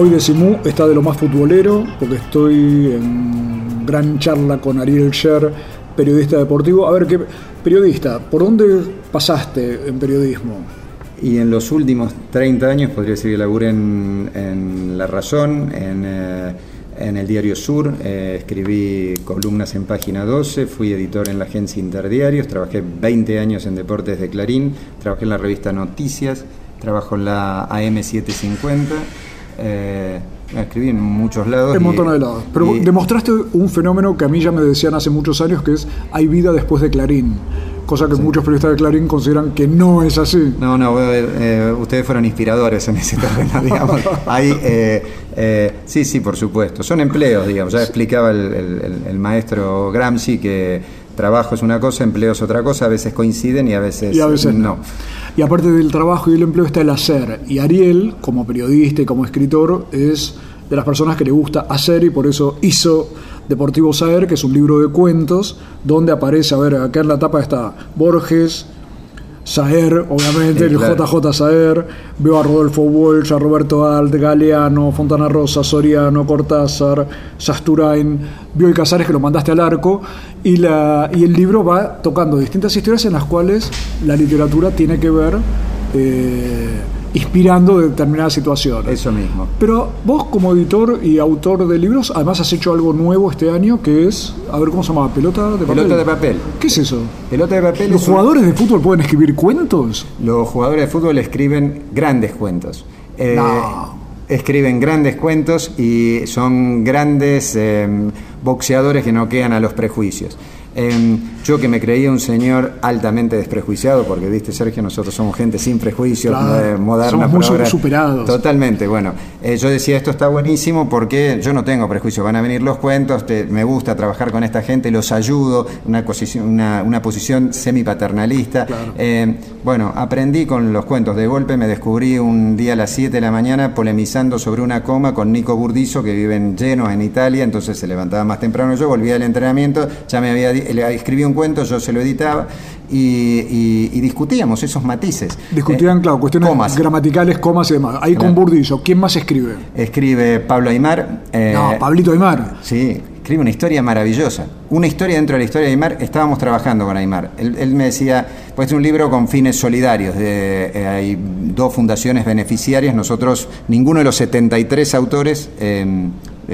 Hoy Decimú está de lo más futbolero porque estoy en gran charla con Ariel Sher, periodista deportivo. A ver, ¿qué periodista? ¿Por dónde pasaste en periodismo? Y en los últimos 30 años podría decir que laburé en, La Razón, eh, en, el Diario Sur, eh, escribí columnas en Página 12, fui editor en la agencia Interdiarios, trabajé 20 años en Deportes de Clarín, trabajé en la revista Noticias, trabajo en la AM750 eh, escribí en muchos lados. En un montón de lados. Pero demostraste un fenómeno que a mí ya me decían hace muchos años, que es hay vida después de Clarín. Cosa que muchos periodistas de Clarín consideran que no es así. No, no, eh, eh, ustedes fueron inspiradores en ese terreno, digamos. Eh, sí, sí, por supuesto. Son empleos, digamos. Ya explicaba el, maestro Gramsci que trabajo es una cosa, empleo es otra cosa, a veces coinciden y a veces, y a veces no. Y aparte del trabajo y el empleo está el hacer. Y Ariel, como periodista y como escritor, es de las personas que le gusta hacer y por eso hizo Deportivo Saer, que es un libro de cuentos donde aparece, a ver, acá en la tapa está Borges, Saer, obviamente, el JJ Saer, veo a Rodolfo Walsh, a Roberto Alt, Galeano, Fontana Rosa, Soriano, Cortázar, Sasturain, veo y Casares que lo mandaste al arco, y, la, y el libro va tocando distintas historias en las cuales la literatura tiene que ver eh, inspirando determinadas situaciones. Eso mismo. Pero vos como editor y autor de libros, además has hecho algo nuevo este año que es, a ver cómo se llama, pelota de papel. Pelota de papel. ¿Qué es eso? Pelota de papel. ¿Los jugadores de fútbol pueden escribir cuentos? Los jugadores de fútbol escriben grandes cuentos. Eh, no. Escriben grandes cuentos y son grandes eh, boxeadores que no quedan a los prejuicios. Em, yo que me creía un señor altamente desprejuiciado, porque viste Sergio, nosotros somos gente sin prejuicios, eh, moderna. Somos muy superados. Totalmente, bueno. Eh, yo decía, esto está buenísimo porque yo no tengo prejuicios, van a venir los cuentos, me gusta trabajar con esta gente, los ayudo, una posición, una, una posición semipaternalista. Em, bueno, aprendí con los cuentos. De golpe me descubrí un día a las 7 de la mañana polemizando sobre una coma con Nico Burdizo, que vive en Genoa, en Italia, entonces se levantaba más temprano yo, volvía al entrenamiento, ya me había escribía un cuento, yo se lo editaba y, discutíamos esos matices. Discutían, claro, cuestiones gramaticales, comas y demás. Ahí con Burdizo, ¿quién más escribe? Escribe Pablo Aymar. Eh, no, Pablito Aymar. Sí, escribe una historia maravillosa. Una historia dentro de la historia de Aymar. Estábamos trabajando con Aymar. Él, me decía, pues es un libro con fines solidarios. De, eh, hay dos fundaciones beneficiarias. Nosotros, ninguno de los 73 autores eh,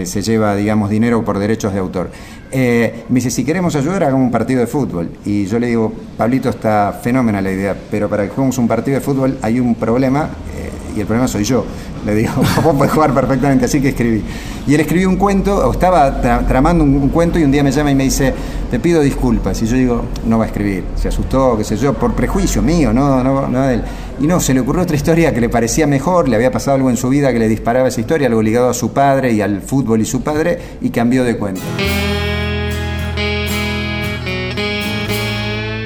se lleva, digamos, dinero por derechos de autor. Eh, me dice, si queremos ayudar, hagamos un partido de fútbol. Y yo le digo, Pablito, está fenómena la idea, pero para que juguemos un partido de fútbol hay un problema, eh, y el problema soy yo. Le digo, vos podés jugar perfectamente, así que escribí. Y él escribió un cuento, o estaba tramando un, cuento, y un día me llama y me dice, te pido disculpas. Y yo digo, no va a escribir. Se asustó, qué sé yo, por prejuicio mío, no, no, no de él. Y no, se le ocurrió otra historia que le parecía mejor, le había pasado algo en su vida que le disparaba esa historia, algo ligado a su padre y al fútbol y su padre, y cambió de cuento.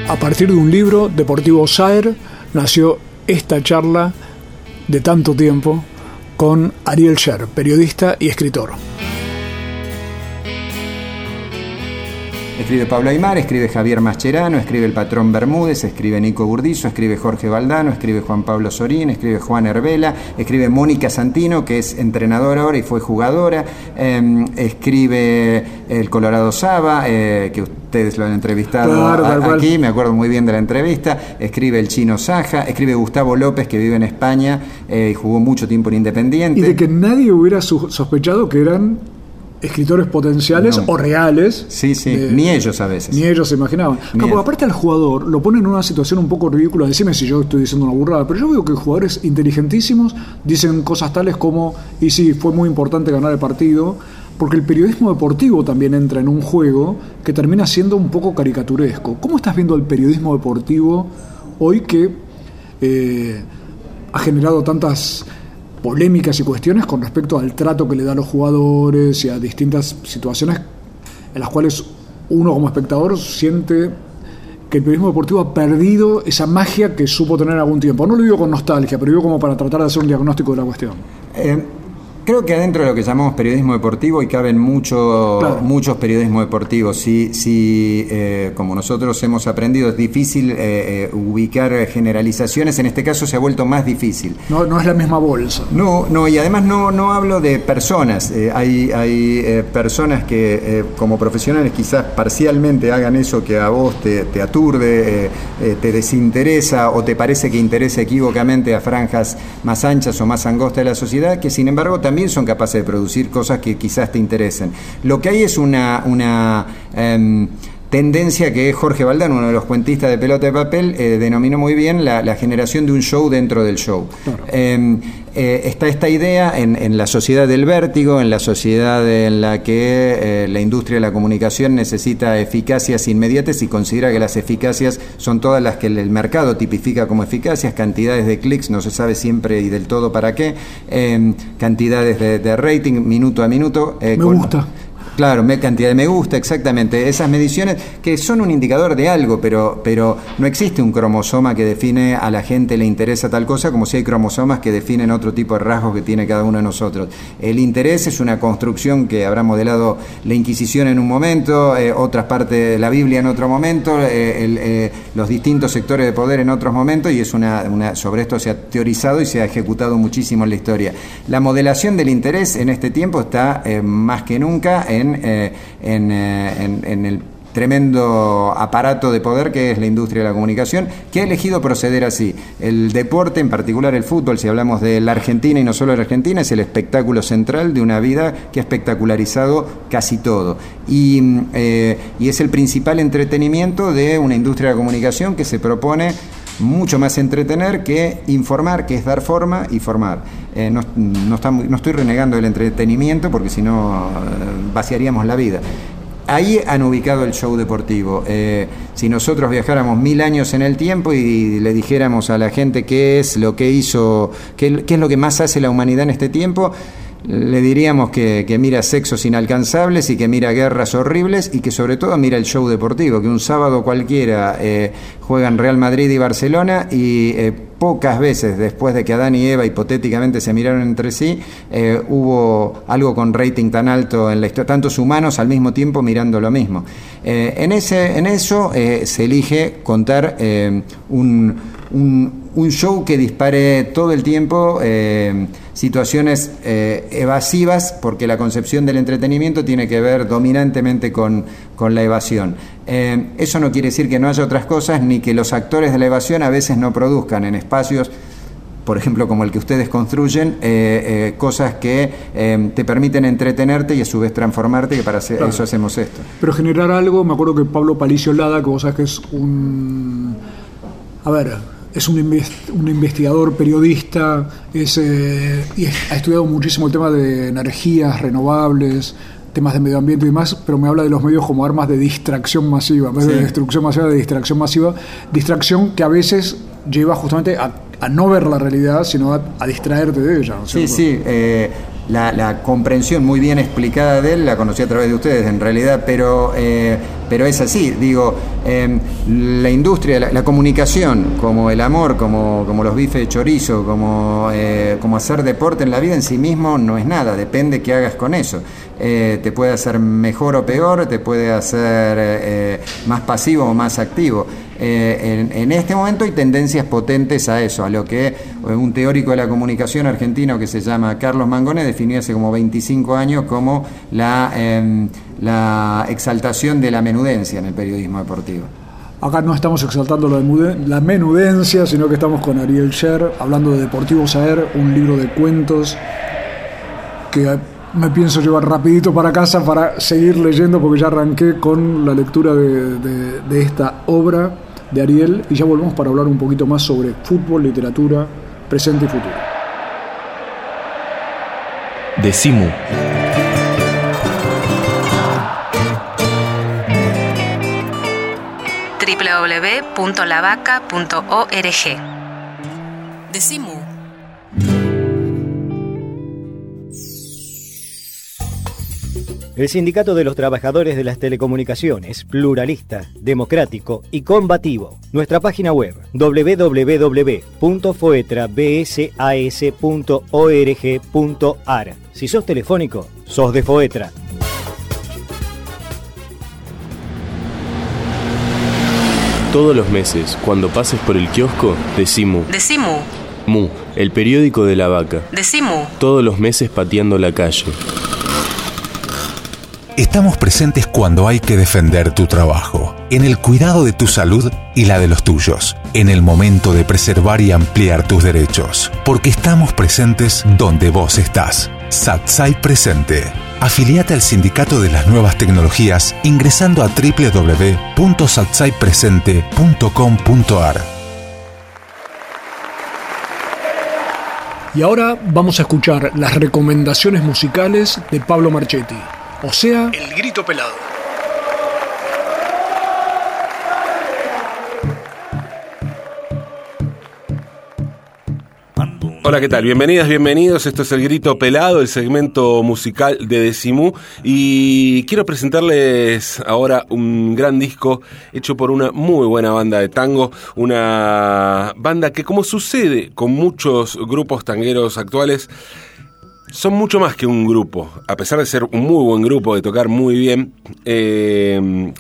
A partir de un libro, Deportivo Saer, nació esta charla de tanto tiempo con Ariel Sher, periodista y escritor. Escribe Pablo Aymar, escribe Javier Mascherano, escribe el patrón Bermúdez, escribe Nico Burdizo, escribe Jorge Valdano, escribe Juan Pablo Sorín, escribe Juan Herbela, escribe Mónica Santino, que es entrenadora ahora y fue jugadora, em, escribe el Colorado Saba, eh, que ustedes lo han entrevistado aquí, me acuerdo muy bien de la entrevista, escribe el Chino Saja, escribe Gustavo López, que vive en España eh, y jugó mucho tiempo en Independiente. Y de que nadie hubiera sospechado que eran escritores potenciales o reales. Sí, sí, ni ellos a veces. Ni ellos se imaginaban. aparte al jugador lo ponen en una situación un poco ridícula. Decime si yo estoy diciendo una burrada, pero yo veo que jugadores inteligentísimos dicen cosas tales como, y sí, fue muy importante ganar el partido, porque el periodismo deportivo también entra en un juego que termina siendo un poco caricaturesco. ¿Cómo estás viendo el periodismo deportivo hoy que eh, ha generado tantas polémicas y cuestiones con respecto al trato que le da a los jugadores y a distintas situaciones en las cuales uno como espectador siente que el periodismo deportivo ha perdido esa magia que supo tener algún tiempo. No lo digo con nostalgia, pero digo como para tratar de hacer un diagnóstico de la cuestión. Eh, Creo que adentro de lo que llamamos periodismo deportivo y caben mucho, muchos periodismos deportivos. Si, si eh, como nosotros hemos aprendido, es difícil eh, eh, ubicar generalizaciones, en este caso se ha vuelto más difícil. No, no es la misma bolsa. No, no, y además no, no hablo de personas. hay hay personas que como profesionales quizás parcialmente hagan eso que a vos te, te aturde, te desinteresa o te parece que interesa equívocamente a franjas más anchas o más angostas de la sociedad, que sin embargo también son capaces de producir cosas que quizás te interesen. Lo que hay es una, una em, tendencia que Jorge Valdán, uno de los cuentistas de pelota de papel, eh, denominó muy bien la, generación de un show dentro del show. Em, eh, está esta idea en, la sociedad del vértigo, en la sociedad en la que eh, la industria de la comunicación necesita eficacias inmediatas y considera que las eficacias son todas las que el mercado tipifica como eficacias, cantidades de clics, no se sabe siempre y del todo para qué, em, cantidades de, rating, minuto a minuto. Me gusta. Claro, cantidad de me gusta, exactamente. Esas mediciones que son un indicador de algo, pero, pero no existe un cromosoma que define a la gente le interesa tal cosa, como si hay cromosomas que definen otro tipo de rasgos que tiene cada uno de nosotros. El interés es una construcción que habrá modelado la Inquisición en un momento, eh, otras partes de la Biblia en otro momento, eh, eh, los distintos sectores de poder en otros momentos, y es una, una, sobre esto se ha teorizado y se ha ejecutado muchísimo en la historia. La modelación del interés en este tiempo está más que nunca en eh, eh, en, el tremendo aparato de poder que es la industria de la comunicación, que ha elegido proceder así. El deporte, en particular el fútbol, si hablamos de la Argentina y no solo de la Argentina, es el espectáculo central de una vida que ha espectacularizado casi todo. Y, eh, y es el principal entretenimiento de una industria de la comunicación que se propone mucho más entretener que informar, que es dar forma y formar. Eh, no, no, estoy renegando el entretenimiento porque si no eh, vaciaríamos la vida. Ahí han ubicado el show deportivo. Eh, si nosotros viajáramos mil años en el tiempo y le dijéramos a la gente qué es lo que hizo, qué, qué es lo que más hace la humanidad en este tiempo, le diríamos que, mira sexos inalcanzables y que mira guerras horribles y que sobre todo mira el show deportivo, que un sábado cualquiera eh, juegan Real Madrid y Barcelona y eh, pocas veces después de que Adán y Eva hipotéticamente se miraron entre sí, eh, hubo algo con rating tan alto en la historia, tantos humanos al mismo tiempo mirando lo mismo. en, ese, en eso se elige contar un, un, show que dispare todo el tiempo situaciones eh, evasivas, porque la concepción del entretenimiento tiene que ver dominantemente con, la evasión. Eh, eso no quiere decir que no haya otras cosas, ni que los actores de la evasión a veces no produzcan en espacios por ejemplo, como el que ustedes construyen, eh, cosas que te permiten entretenerte y a su vez transformarte, que para hacer, eso hacemos esto. Pero generar algo, me acuerdo que Pablo Palicio Lada, que vos sabes que es un... A ver, es un, investigador, periodista, es, eh, y ha estudiado muchísimo el tema de energías renovables, temas de medio ambiente y demás, pero me habla de los medios como armas de distracción masiva, en vez de destrucción masiva, de distracción masiva, distracción que a veces lleva justamente a, no ver la realidad, sino a, distraerte de ella. sí, sí. Eh, la, comprensión muy bien explicada de él la conocí a través de ustedes en realidad, pero, eh, pero es así, digo, em, la industria, la, comunicación, como el amor, como, como los bifes de chorizo, como, eh, como hacer deporte en la vida en sí mismo no es nada, depende qué hagas con eso. Eh, te puede hacer mejor o peor, te puede hacer más pasivo o más activo. Eh, en, este momento hay tendencias potentes a eso, a lo que eh, un teórico de la comunicación argentino que se llama Carlos Mangone definió hace como 25 años como la, em, la exaltación de la menudencia en el periodismo deportivo. Acá no estamos exaltando la, menudencia, sino que estamos con Ariel Sher hablando de Deportivo Saer, un libro de cuentos que me pienso llevar rapidito para casa para seguir leyendo porque ya arranqué con la lectura de, de esta obra de Ariel y ya volvemos para hablar un poquito más sobre fútbol, literatura, presente y futuro. Decimu. www.lavaca.org. Decimu. El Sindicato de los Trabajadores de las Telecomunicaciones, pluralista, democrático y combativo. Nuestra página web www.foetrabsas.org.ar. Si sos telefónico, sos de Foetra. Todos los meses, cuando pases por el kiosco, decimu. Decimu. Mu, el periódico de la vaca. Decimu. Todos los meses pateando la calle. Estamos presentes cuando hay que defender tu trabajo, en el cuidado de tu salud y la de los tuyos, en el momento de preservar y ampliar tus derechos, porque estamos presentes donde vos estás. Satsai Presente. Afiliate al Sindicato de las Nuevas Tecnologías ingresando a www.satsaipresente.com.ar. Y ahora vamos a escuchar las recomendaciones musicales de Pablo Marchetti. O sea, el grito pelado. Hola, ¿qué tal? Bienvenidas, bienvenidos. Esto es El Grito Pelado, el segmento musical de Decimú. Y quiero presentarles ahora un gran disco hecho por una muy buena banda de tango. Una banda que, como sucede con muchos grupos tangueros actuales, son mucho más que un grupo. A pesar de ser un muy buen grupo, de tocar muy bien. Eh,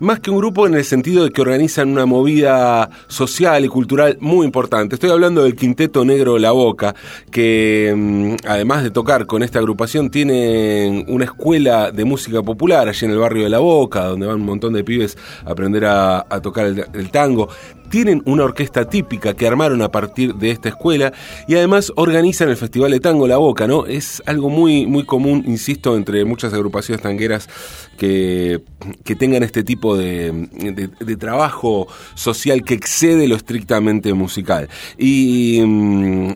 más que un grupo en el sentido de que organizan una movida social y cultural muy importante. Estoy hablando del Quinteto Negro La Boca, que mm, además de tocar con esta agrupación, tienen una escuela de música popular allí en el barrio de La Boca, donde van un montón de pibes a aprender a, tocar el tango tienen una orquesta típica que armaron a partir de esta escuela y además organizan el Festival de Tango La Boca, ¿no? Es algo muy, muy común, insisto, entre muchas agrupaciones tangueras que, que tengan este tipo de, trabajo social que excede lo estrictamente musical. Y,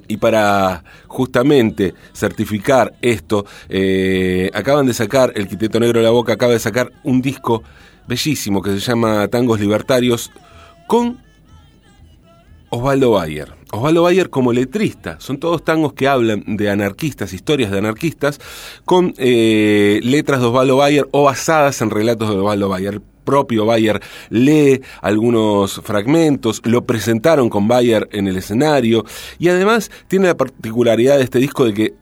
y para justamente certificar esto, eh, acaban de sacar, el Quiteto Negro la Boca acaba de sacar un disco bellísimo que se llama Tangos Libertarios con Osvaldo Bayer. Osvaldo Bayer como letrista. Son todos tangos que hablan de anarquistas, historias de anarquistas, con eh, letras de Osvaldo Bayer o basadas en relatos de Osvaldo Bayer propio Bayer lee algunos fragmentos, lo presentaron con Bayer en el escenario y además tiene la particularidad de este disco de que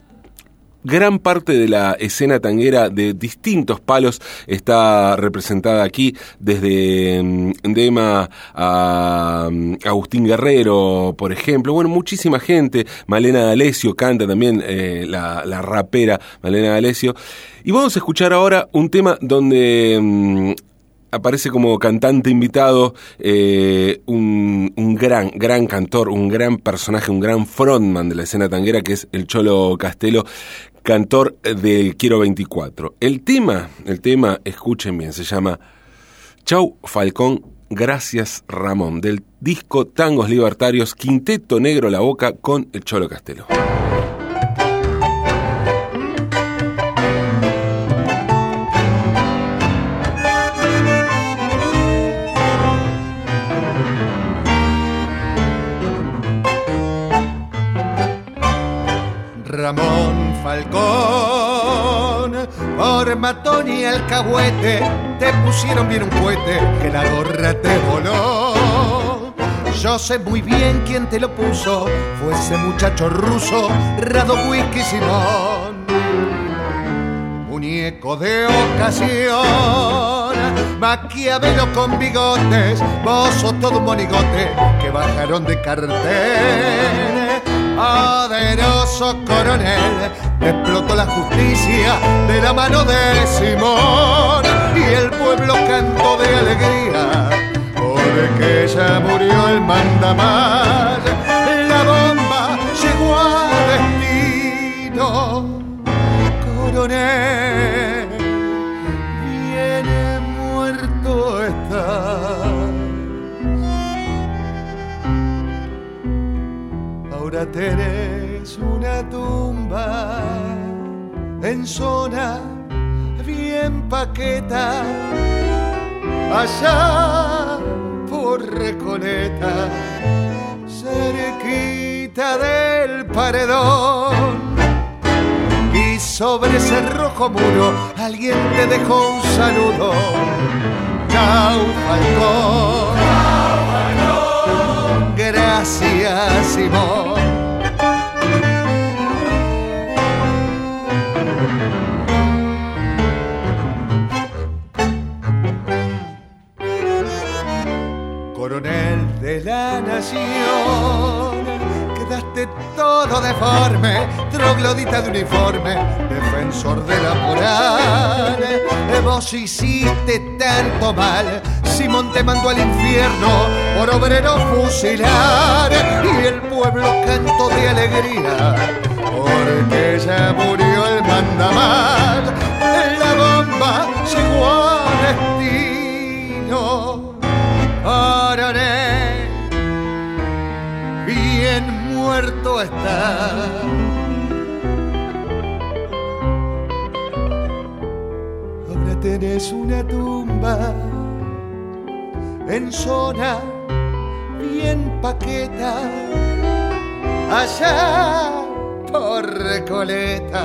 gran parte de la escena tanguera de distintos palos está representada aquí, desde mm, Dema a mm, Agustín Guerrero, por ejemplo. Bueno, muchísima gente. Malena D'Alessio canta también eh, la, la, rapera Malena D'Alessio. Y vamos a escuchar ahora un tema donde mm, aparece como cantante invitado eh, un, un, gran, gran cantor, un gran personaje, un gran frontman de la escena tanguera que es el Cholo Castelo, cantor del Quiero 24. El tema, el tema, escuchen bien, se llama Chau Falcón, gracias Ramón, del disco Tangos Libertarios, Quinteto Negro La Boca con el Cholo Castelo. Ramón Falcón, por matón y alcahuete, te pusieron bien un cohete que la gorra te voló. Yo sé muy bien quién te lo puso, fue ese muchacho ruso, Rado Whisky Simón. Muñeco de ocasión, Maquiavelo con bigotes, vos todo un monigote que bajaron de cartel poderoso coronel, explotó la justicia de la mano de Simón y el pueblo cantó de alegría porque ya murió el mandamás. La bomba llegó al destino, coronel, tenés una tumba en zona bien paqueta, allá por Recoleta, cerquita del paredón. Y sobre ese rojo muro alguien te dejó un saludo. Chau, Falcón. Gracias, Simón. coronel de la nación. Quedaste todo deforme, troglodita de uniforme, defensor de la moral. Vos hiciste tanto mal, Simón te mandó al infierno por obrero fusilar. Y el pueblo cantó de alegría, porque en zona bien paqueta, allá por Recoleta,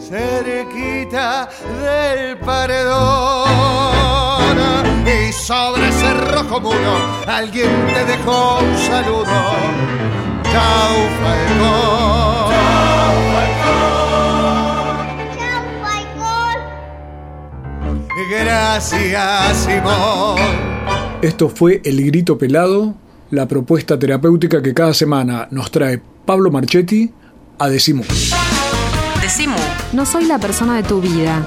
cerquita del paredón y sobre ese rojo muro alguien te dejó un saludo. Chau, Falcón. Chau, Falcón. Gracias, Simón. Esto fue El Grito Pelado, la propuesta terapéutica que cada semana nos trae Pablo Marchetti a Decimu. Decimu. No soy la persona de tu vida,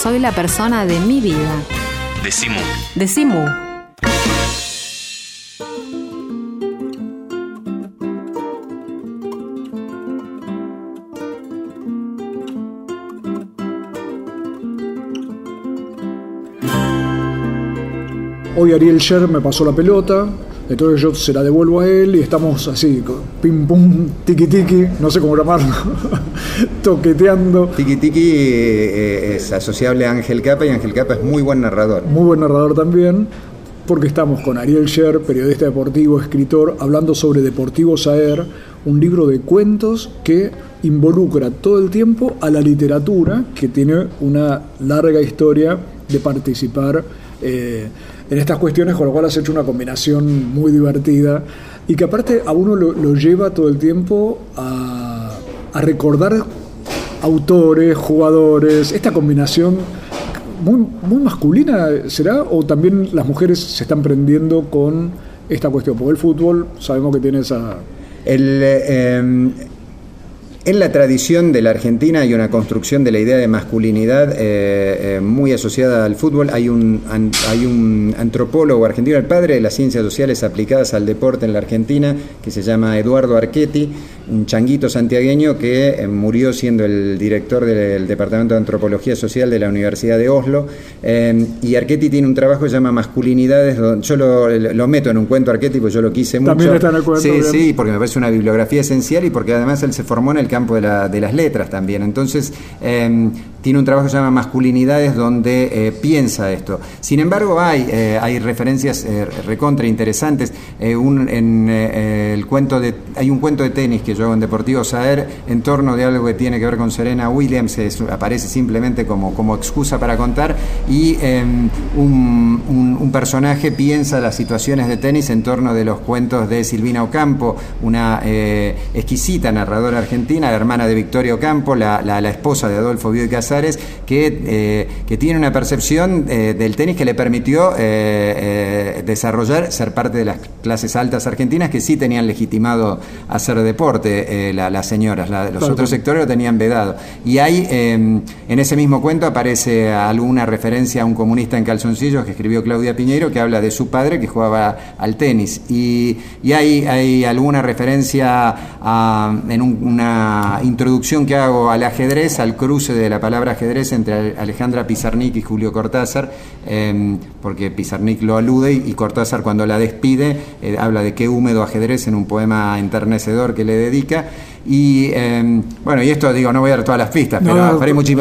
soy la persona de mi vida. Decimu. Decimu. Hoy Ariel Sher me pasó la pelota, entonces yo se la devuelvo a él y estamos así, pim pum, tiki tiki, no sé cómo llamarlo, toqueteando. Tiki Tiki eh, es asociable a Ángel Capa y Ángel Capa es muy buen narrador. Muy buen narrador también, porque estamos con Ariel Sher, periodista deportivo, escritor, hablando sobre Deportivo Saer, un libro de cuentos que involucra todo el tiempo a la literatura, que tiene una larga historia de participar eh, en estas cuestiones, con lo cual has hecho una combinación muy divertida y que aparte a uno lo, lleva todo el tiempo a, recordar autores, jugadores, esta combinación muy, muy masculina será o también las mujeres se están prendiendo con esta cuestión, porque el fútbol sabemos que tiene esa... Eh, en la tradición de la Argentina hay una construcción de la idea de masculinidad eh, eh, muy asociada al fútbol. Hay un, hay un antropólogo argentino, el padre de las ciencias sociales aplicadas al deporte en la Argentina, que se llama Eduardo Archetti, un changuito santiagueño que eh, murió siendo el director del Departamento de Antropología Social de la Universidad de Oslo. Eh, y Archetti tiene un trabajo que se llama Masculinidades, donde yo lo, lo meto en un cuento Archetti, porque yo lo quise mucho. También está en el cuento, Sí, bien. sí, porque me parece una bibliografía esencial y porque además él se formó en el campo de, la- de las letras también. Entonces, eh, tiene un trabajo que se llama Masculinidades donde eh, piensa esto. Sin embargo, hay, eh, hay referencias eh, recontra interesantes. En, el cuento de, hay un cuento de tenis que yo hago en Deportivo Saer en torno de algo que tiene que ver con Serena Williams, aparece simplemente como, como excusa para contar, y eh, un, un- personaje piensa las situaciones de tenis en torno de los cuentos de Silvina Ocampo, una exquisita narradora argentina, la hermana de Victoria Ocampo, la, la- esposa de Adolfo Bioy Casares, que, eh, que tiene una percepción eh, del tenis que le permitió eh, eh, desarrollar, ser parte de las clases altas argentinas que sí tenían legitimado hacer deporte, la- las señoras, la- los Claro. otros sectores lo tenían vedado. Y hay, eh, en ese mismo cuento aparece alguna referencia a un comunista en calzoncillos que escribió Claudia Piñeiro, que habla de su padre que jugaba al tenis. Y, y hay, hay alguna referencia a- en un- una introducción que hago al ajedrez, al cruce de la palabra ajedrez entre Alejandra Pizarnik y Julio Cortázar, eh, porque Pizarnik lo alude y Cortázar cuando la despide eh, habla de qué húmedo ajedrez en un poema enternecedor que le dedica. Y eh, bueno, y esto digo, no voy a dar todas las pistas, No, pero no,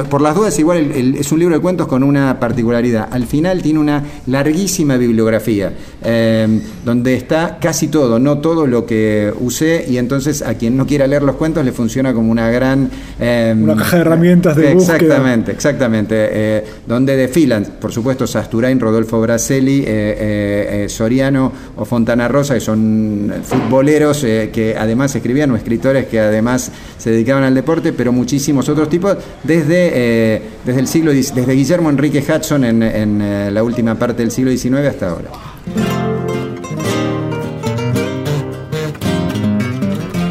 por- las dudas, igual el- el- es un libro de cuentos con una particularidad. Al final tiene una larguísima bibliografía, eh, donde está casi todo, no todo lo que usé, y entonces a quien no quiera leer los cuentos le funciona como una gran... eh, Una caja de herramientas de búsqueda. Exactamente, exactamente. eh, donde desfilan, por supuesto, Sasturain, Rodolfo Braselli, eh, eh, Soriano o Fontana Rosa, que son futboleros que además escribían, o escritores que además se dedicaban al deporte, pero muchísimos otros tipos, desde, eh, desde el siglo desde Guillermo Enrique Hudson en, en, eh, la última parte del siglo XIX hasta ahora.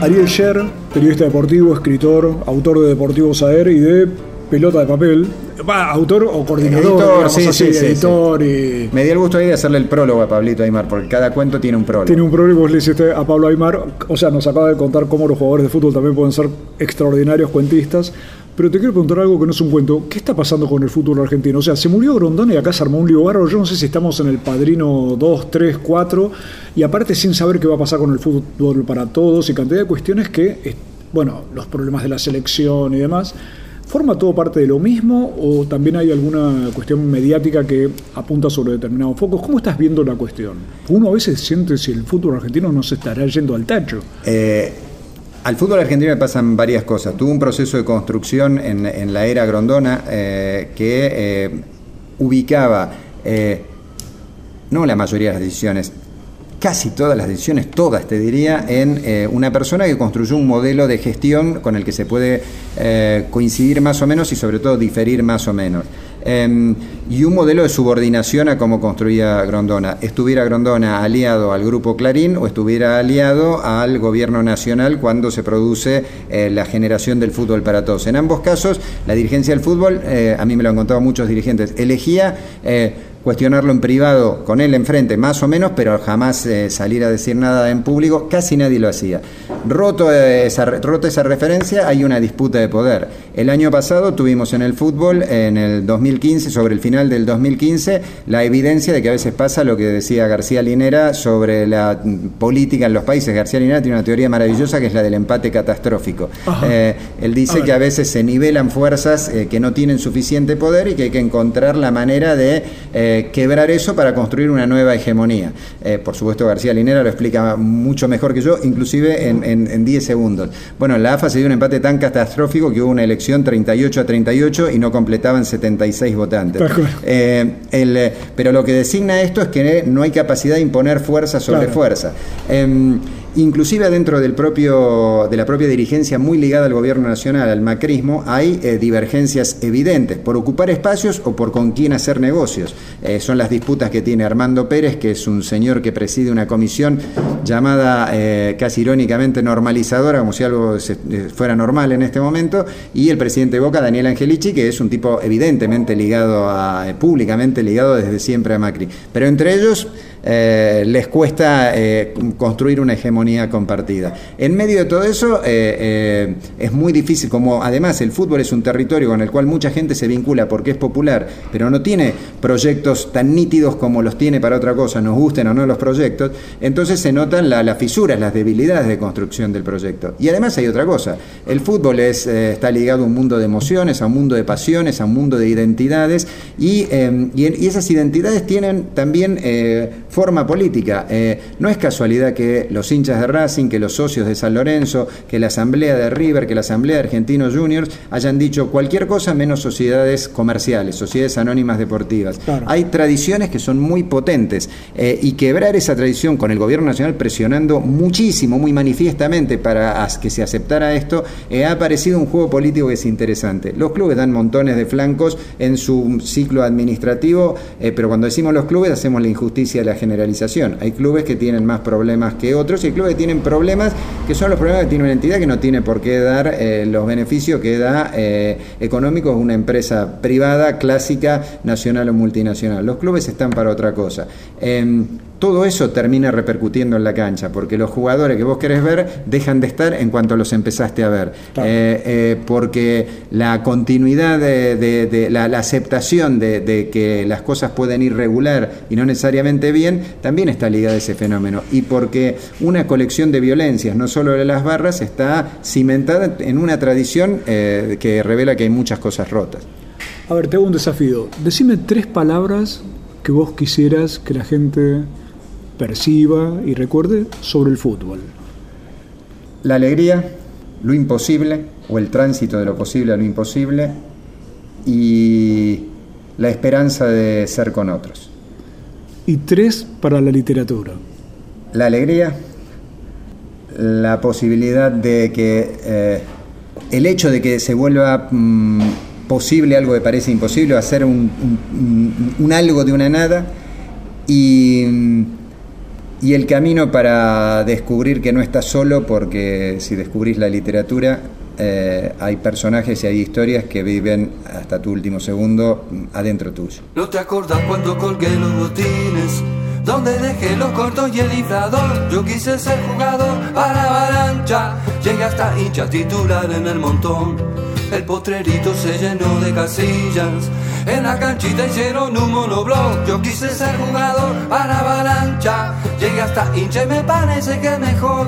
Ariel Sher, periodista deportivo, escritor, autor de Deportivo Saer y de Pelota de Papel. Va, autor o coordinador, Editor, digamos sí, así, sí, sí, editor y... Me dio el gusto ahí de hacerle el prólogo a Pablito Aymar, porque cada cuento tiene un prólogo. Tiene un problema, vos le hiciste a Pablo Aymar, o sea, nos acaba de contar cómo los jugadores de fútbol también pueden ser extraordinarios cuentistas, pero te quiero preguntar algo que no es un cuento, ¿qué está pasando con el fútbol argentino? O sea, se murió Grondona y acá se armó un lío bárbaro, yo no sé si estamos en el padrino 2, 3, 4, y aparte sin saber qué va a pasar con el fútbol para todos y cantidad de cuestiones que, bueno, los problemas de la selección y demás, ¿Forma todo parte de lo mismo o también hay alguna cuestión mediática que apunta sobre determinados focos? ¿Cómo estás viendo la cuestión? Uno a veces siente si el fútbol argentino no se estará yendo al tacho. Eh, al fútbol argentino le pasan varias cosas. Tuvo un proceso de construcción en, en la era Grondona eh, que eh, ubicaba no la mayoría de las decisiones, casi todas las decisiones, todas te diría, en eh, una persona que construyó un modelo de gestión con el que se puede eh, coincidir más o menos y sobre todo diferir más o menos. Eh, y un modelo de subordinación a cómo construía Grondona. Estuviera Grondona aliado al grupo Clarín o estuviera aliado al gobierno nacional cuando se produce eh, la generación del fútbol para todos. En ambos casos, la dirigencia del fútbol, a mí me lo han contado muchos dirigentes, elegía... eh, cuestionarlo en privado con él enfrente, más o menos, pero jamás eh, salir a decir nada en público, casi nadie lo hacía. Roto esa, rota esa referencia, hay una disputa de poder. El año pasado tuvimos en el fútbol, en el 2015, sobre el final del 2015, la evidencia de que a veces pasa lo que decía García Linera sobre la política en los países. García Linera tiene una teoría maravillosa que es la del empate catastrófico. Eh, él dice A que a veces se nivelan fuerzas eh, que no tienen suficiente poder y que hay que encontrar la manera de eh, quebrar eso para construir una nueva hegemonía. Eh, por supuesto, García Linera lo explica mucho mejor que yo, inclusive en, en- en 10 segundos. Bueno, en la AFA se dio un empate tan catastrófico que hubo una elección 38 a 38 y no completaban 76 votantes. Eh, el, pero lo que designa esto es que no hay capacidad de imponer fuerza sobre Claro. fuerza. Inclusive dentro del propio, de la propia dirigencia muy ligada al gobierno nacional, al macrismo, hay eh, divergencias evidentes por ocupar espacios o por con quién hacer negocios. Eh, son las disputas que tiene Armando Pérez, que es un señor que preside una comisión llamada eh, casi irónicamente normalizadora, como si algo fuera normal en este momento, y el presidente de Boca, Daniel Angelici, que es un tipo evidentemente ligado a, públicamente ligado desde siempre a Macri. Pero entre ellos eh, les cuesta eh, construir una hegemonía compartida. En medio de todo eso eh, es muy difícil, como además el fútbol es un territorio con el cual mucha gente se vincula porque es popular, pero no tiene proyectos tan nítidos como los tiene para otra cosa, nos gusten o no los proyectos, entonces se notan la- las fisuras, las debilidades de construcción del proyecto. Y además hay otra cosa, el fútbol es, está ligado a un mundo de emociones, a un mundo de pasiones, a un mundo de identidades, y, y, esas identidades tienen también forma política. Eh, no es casualidad que los hinchas de Racing, que los socios de San Lorenzo, que la asamblea de River, que la asamblea de Argentinos Juniors hayan dicho cualquier cosa menos sociedades comerciales, sociedades anónimas deportivas. Claro. Hay tradiciones que son muy potentes eh, y quebrar esa tradición con el gobierno nacional presionando muchísimo, muy manifiestamente para que se aceptara esto, eh, ha aparecido un juego político que es interesante. Los clubes dan montones de flancos en su ciclo administrativo, pero cuando decimos los clubes hacemos la injusticia de la generalización. Hay clubes que tienen más problemas que otros y hay clubes que tienen problemas que son los problemas que tiene una entidad que no tiene por qué dar eh, los beneficios que da eh, económicos una empresa privada, clásica, nacional o multinacional. Los clubes están para otra cosa. Em, todo eso termina repercutiendo en la cancha, porque los jugadores que vos querés ver dejan de estar en cuanto los empezaste a ver. Eh, eh, porque la continuidad de, la, aceptación de, que las cosas pueden ir regular y no necesariamente bien, también está ligada a ese fenómeno. Y porque una colección de violencias, no solo de las barras, está cimentada en una tradición eh, que revela que hay muchas cosas rotas. A ver, te hago un desafío. Decime tres palabras que vos quisieras que la gente perciba y recuerde sobre el fútbol? La alegría, lo imposible, o el tránsito de lo posible a lo imposible, y la esperanza de ser con otros. Y tres para la literatura. La alegría, la posibilidad de que eh, el hecho de que se vuelva mm, posible algo que parece imposible, hacer un, un algo de una nada, y mm, y el camino para descubrir que no estás solo, porque si descubrís la literatura, eh, hay personajes y hay historias que viven hasta tu último segundo adentro tuyo. ¿No te acordás cuando colgué los botines? Donde dejé los cortos y el inflador. Yo quise ser jugador para avalancha. Llegué hasta hincha titular en el montón. El potrerito se llenó de casillas. En la canchita hicieron un monoblog. Yo quise ser jugador para avalancha. Llegué hasta hincha y me parece que mejor.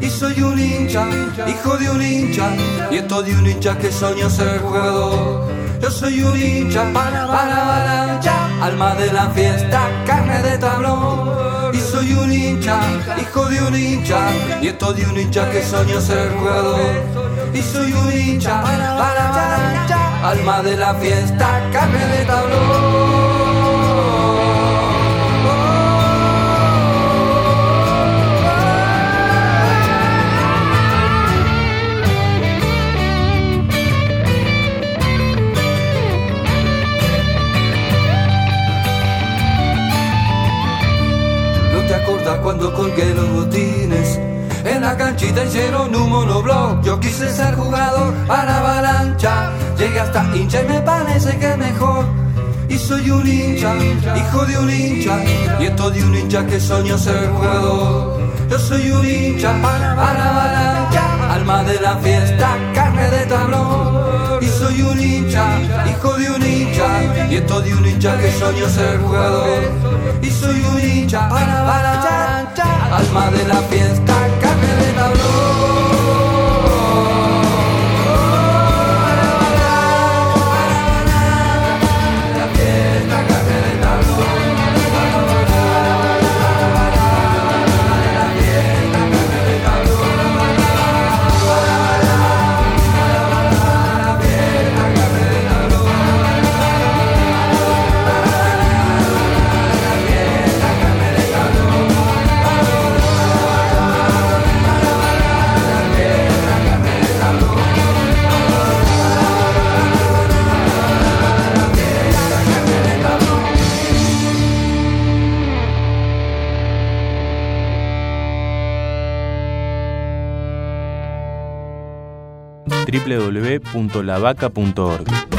Y soy un hincha, hijo de un hincha. Esto de un hincha que soñó ser jugador. Yo soy un hincha para, avalancha. Alma de la fiesta, carne de tablón. Y soy un hincha, hijo de un hincha. Esto de un hincha que soñó ser jugador. Y soy un hincha para avalancha alma de la fiesta, carne de tablón. Hasta hincha y me parece que mejor. Y soy un hincha, hijo de un hincha. Esto de un hincha que soñó ser jugador. Yo soy un hincha para avalancha. Alma de la fiesta, carne de tablón. Y soy un hincha, hijo de un hincha. Esto de un hincha que soñó ser jugador. Y soy un hincha para avalancha. Alma de la fiesta, www.lavaca.org.